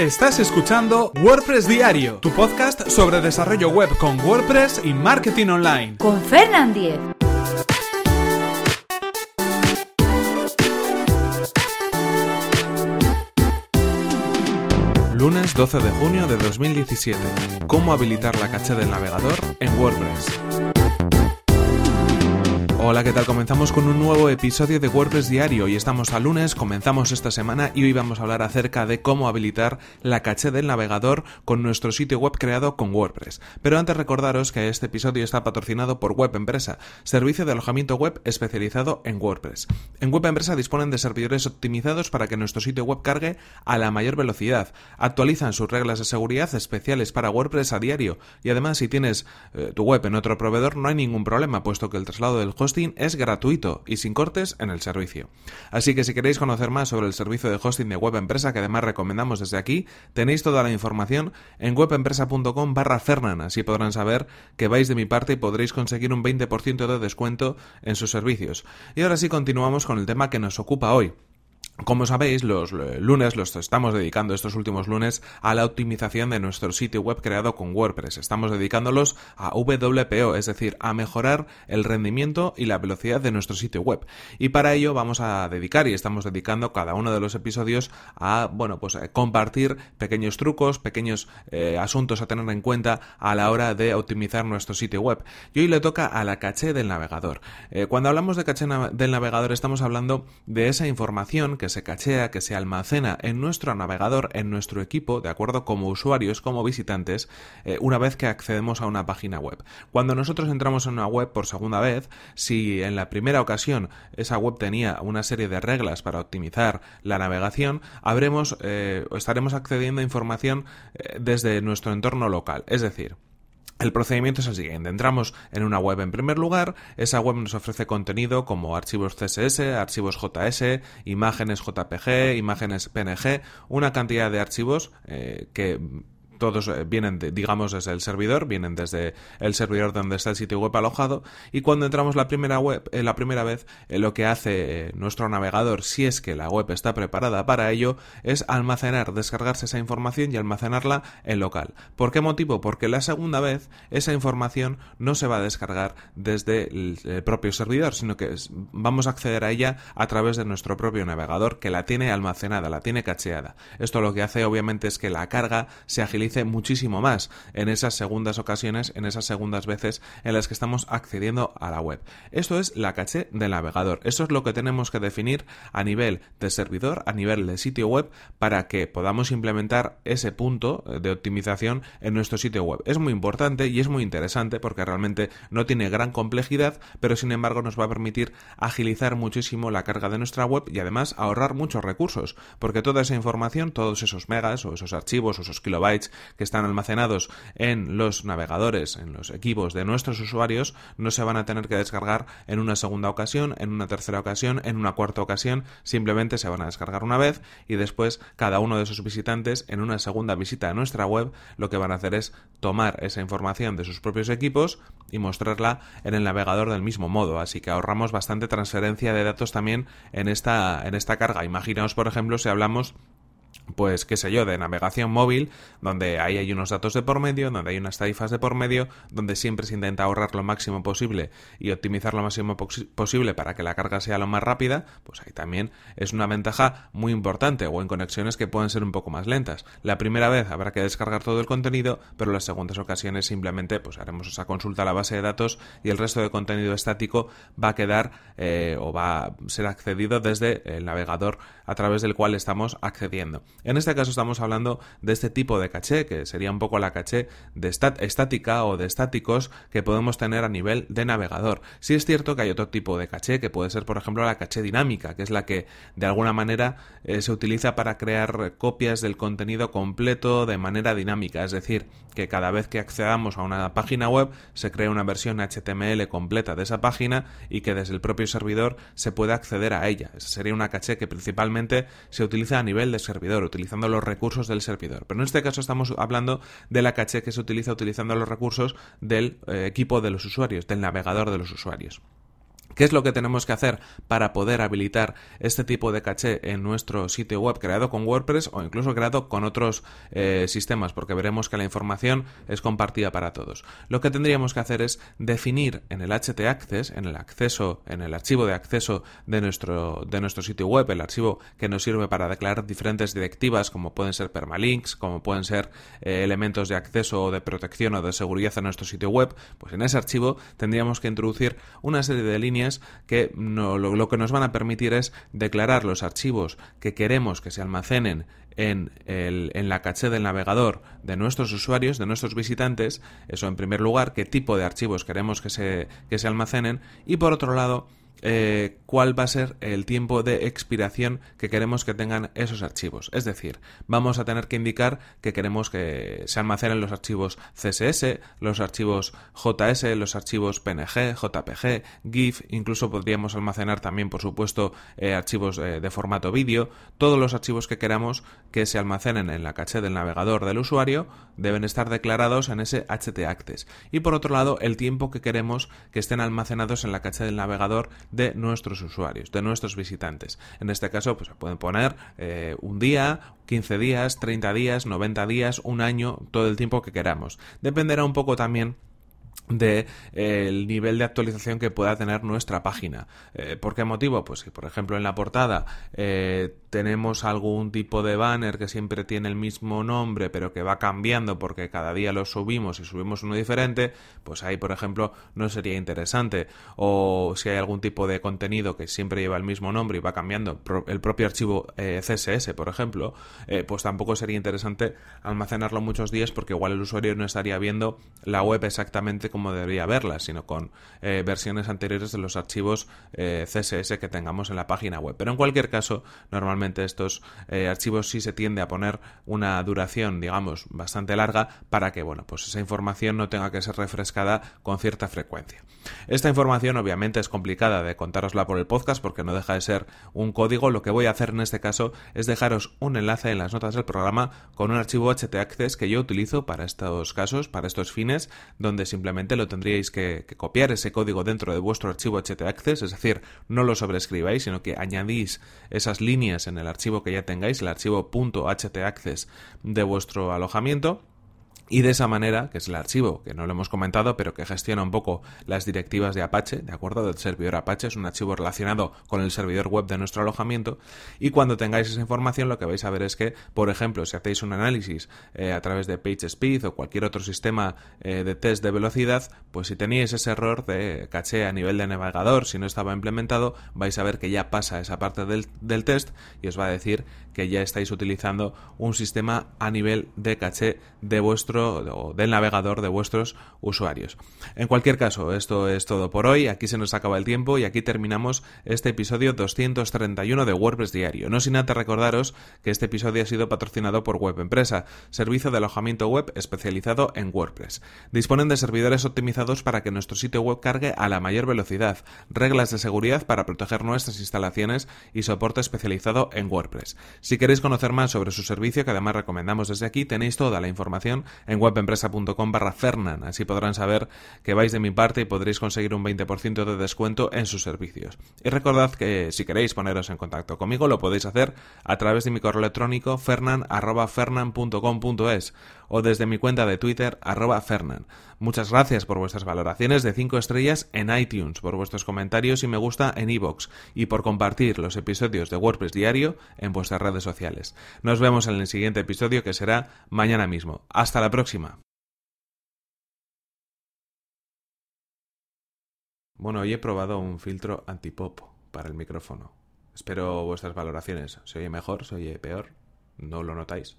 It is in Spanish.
Estás escuchando WordPress Diario, tu podcast sobre desarrollo web con WordPress y marketing online. Con Fernand Diez. Lunes 12 de junio de 2017. ¿Cómo habilitar la caché del navegador en WordPress? Hola, ¿qué tal? Comenzamos con un nuevo episodio de WordPress Diario y estamos a lunes, comenzamos esta semana y hoy vamos a hablar acerca de cómo habilitar la caché del navegador con nuestro sitio web creado con WordPress. Pero antes recordaros que este episodio está patrocinado por Web Empresa, servicio de alojamiento web especializado en WordPress. En Web Empresa disponen de servidores optimizados para que nuestro sitio web cargue a la mayor velocidad. Actualizan sus reglas de seguridad especiales para WordPress a diario y además si tienes eh, tu web en otro proveedor no hay ningún problema puesto que el traslado del host es gratuito y sin cortes en el servicio. Así que si queréis conocer más sobre el servicio de hosting de Web Empresa, que además recomendamos desde aquí, tenéis toda la información en webempresa.com barra Fernan. Así podrán saber que vais de mi parte y podréis conseguir un 20% de descuento en sus servicios. Y ahora sí continuamos con el tema que nos ocupa hoy. Como sabéis, los lunes los estamos dedicando estos últimos lunes a la optimización de nuestro sitio web creado con WordPress. Estamos dedicándolos a WPO, es decir, a mejorar el rendimiento y la velocidad de nuestro sitio web. Y para ello vamos a dedicar y estamos dedicando cada uno de los episodios a, bueno, pues a compartir pequeños trucos, pequeños eh, asuntos a tener en cuenta a la hora de optimizar nuestro sitio web. Y hoy le toca a la caché del navegador. Eh, cuando hablamos de caché del navegador estamos hablando de esa información que se cachea, que se almacena en nuestro navegador, en nuestro equipo, de acuerdo como usuarios, como visitantes, eh, una vez que accedemos a una página web. Cuando nosotros entramos en una web por segunda vez, si en la primera ocasión esa web tenía una serie de reglas para optimizar la navegación, habremos, eh, estaremos accediendo a información eh, desde nuestro entorno local. Es decir, el procedimiento es el siguiente. Entramos en una web en primer lugar. Esa web nos ofrece contenido como archivos CSS, archivos JS, imágenes JPG, imágenes PNG, una cantidad de archivos eh, que todos eh, vienen, digamos, desde el servidor, vienen desde el servidor donde está el sitio web alojado y cuando entramos la primera web, eh, la primera vez, eh, lo que hace nuestro navegador, si es que la web está preparada para ello, es almacenar, descargarse esa información y almacenarla en local. ¿Por qué motivo? Porque la segunda vez esa información no se va a descargar desde el, propio servidor, sino que vamos a acceder a ella a través de nuestro propio navegador que la tiene almacenada, la tiene cacheada. Esto lo que hace obviamente es que la carga se agilice muchísimo más en esas segundas ocasiones, en esas segundas veces en las que estamos accediendo a la web. Esto es la caché del navegador. Eso es lo que tenemos que definir a nivel de servidor, a nivel de sitio web, para que podamos implementar ese punto de optimización en nuestro sitio web. Es muy importante y es muy interesante porque realmente no tiene gran complejidad, pero sin embargo nos va a permitir agilizar muchísimo la carga de nuestra web y además ahorrar muchos recursos, porque toda esa información, todos esos megas o esos archivos o esos kilobytes que están almacenados en los navegadores, en los equipos de nuestros usuarios, no se van a tener que descargar en una segunda ocasión, en una tercera ocasión, en una cuarta ocasión, simplemente se van a descargar una vez y después cada uno de esos visitantes en una segunda visita a nuestra web lo que van a hacer es tomar esa información de sus propios equipos y mostrarla en el navegador del mismo modo, así que ahorramos bastante transferencia de datos también en esta, en esta carga. Imaginaos, por ejemplo, si hablamos pues qué sé yo, de navegación móvil, donde ahí hay unos datos de por medio, donde hay unas tarifas de por medio, donde siempre se intenta ahorrar lo máximo posible y optimizar lo máximo posible para que la carga sea lo más rápida, pues ahí también es una ventaja muy importante, o en conexiones que pueden ser un poco más lentas. La primera vez habrá que descargar todo el contenido, pero las segundas ocasiones simplemente pues haremos esa consulta a la base de datos y el resto de contenido estático va a quedar eh, o va a ser accedido desde el navegador a través del cual estamos accediendo. En este caso estamos hablando de este tipo de caché, que sería un poco la caché de estática o de estáticos que podemos tener a nivel de navegador. Sí es cierto que hay otro tipo de caché, que puede ser, por ejemplo, la caché dinámica, que es la que de alguna manera eh, se utiliza para crear copias del contenido completo de manera dinámica, es decir, que cada vez que accedamos a una página web se crea una versión HTML completa de esa página y que desde el propio servidor se pueda acceder a ella. Esa sería una caché que principalmente se utiliza a nivel de servidor utilizando los recursos del servidor. Pero en este caso estamos hablando de la caché que se utiliza utilizando los recursos del eh, equipo de los usuarios, del navegador de los usuarios. ¿Qué es lo que tenemos que hacer para poder habilitar este tipo de caché en nuestro sitio web creado con WordPress o incluso creado con otros eh, sistemas? Porque veremos que la información es compartida para todos. Lo que tendríamos que hacer es definir en el HT Access, en el acceso, en el archivo de acceso de nuestro, de nuestro sitio web, el archivo que nos sirve para declarar diferentes directivas, como pueden ser permalinks, como pueden ser eh, elementos de acceso o de protección o de seguridad a nuestro sitio web, pues en ese archivo tendríamos que introducir una serie de líneas que lo, que nos van a permitir es declarar los archivos que queremos que se almacenen en, en, la caché del navegador de nuestros usuarios, de nuestros visitantes, eso en primer lugar, qué tipo de archivos queremos que se, que se almacenen y por otro lado, eh, cuál va a ser el tiempo de expiración que queremos que tengan esos archivos. Es decir, vamos a tener que indicar que queremos que se almacenen los archivos CSS, los archivos JS, los archivos PNG, JPG, GIF, incluso podríamos almacenar también, por supuesto, eh, archivos eh, de formato vídeo. Todos los archivos que queramos que se almacenen en la caché del navegador del usuario deben estar declarados en ese htaccess. Y por otro lado, el tiempo que queremos que estén almacenados en la caché del navegador de nuestros usuarios, de nuestros visitantes. En este caso, pues se pueden poner eh, un día, 15 días, 30 días, 90 días, un año, todo el tiempo que queramos. Dependerá un poco también de eh, el nivel de actualización que pueda tener nuestra página. Eh, ¿Por qué motivo? Pues si por ejemplo en la portada eh, tenemos algún tipo de banner que siempre tiene el mismo nombre pero que va cambiando porque cada día lo subimos y subimos uno diferente, pues ahí por ejemplo no sería interesante. O si hay algún tipo de contenido que siempre lleva el mismo nombre y va cambiando el propio archivo CSS, por ejemplo, pues tampoco sería interesante almacenarlo muchos días porque igual el usuario no estaría viendo la web exactamente como como debería verla, sino con eh, versiones anteriores de los archivos eh, CSS que tengamos en la página web. Pero en cualquier caso, normalmente estos eh, archivos sí se tiende a poner una duración, digamos, bastante larga para que, bueno, pues esa información no tenga que ser refrescada con cierta frecuencia. Esta información obviamente es complicada de contárosla por el podcast porque no deja de ser un código. Lo que voy a hacer en este caso es dejaros un enlace en las notas del programa con un archivo htaccess que yo utilizo para estos casos, para estos fines, donde simplemente lo tendríais que, copiar ese código dentro de vuestro archivo htaccess, es decir, no lo sobreescribáis, sino que añadís esas líneas en el archivo que ya tengáis, el archivo .htaccess de vuestro alojamiento y de esa manera, que es el archivo, que no lo hemos comentado, pero que gestiona un poco las directivas de Apache, ¿de acuerdo? Del servidor Apache, es un archivo relacionado con el servidor web de nuestro alojamiento. Y cuando tengáis esa información, lo que vais a ver es que, por ejemplo, si hacéis un análisis eh, a través de PageSpeed o cualquier otro sistema eh, de test de velocidad, pues si teníais ese error de caché a nivel de navegador, si no estaba implementado, vais a ver que ya pasa esa parte del, del test y os va a decir que ya estáis utilizando un sistema a nivel de caché de vuestro o del navegador de vuestros usuarios. En cualquier caso, esto es todo por hoy. Aquí se nos acaba el tiempo y aquí terminamos este episodio 231 de WordPress Diario. No sin antes recordaros que este episodio ha sido patrocinado por Web Empresa, servicio de alojamiento web especializado en WordPress. Disponen de servidores optimizados para que nuestro sitio web cargue a la mayor velocidad, reglas de seguridad para proteger nuestras instalaciones y soporte especializado en WordPress. Si queréis conocer más sobre su servicio, que además recomendamos desde aquí, tenéis toda la información en webempresa.com barra Fernan. Así podrán saber que vais de mi parte y podréis conseguir un 20% de descuento en sus servicios. Y recordad que si queréis poneros en contacto conmigo lo podéis hacer a través de mi correo electrónico fernan.fernan.com.es o desde mi cuenta de Twitter arroba Fernan. Muchas gracias por vuestras valoraciones de 5 estrellas en iTunes, por vuestros comentarios y me gusta en iVoox y por compartir los episodios de WordPress Diario en vuestras redes sociales. Nos vemos en el siguiente episodio que será mañana mismo. Hasta próxima. Bueno, hoy he probado un filtro antipop para el micrófono. Espero vuestras valoraciones. ¿Se oye mejor? ¿Se oye peor? ¿No lo notáis?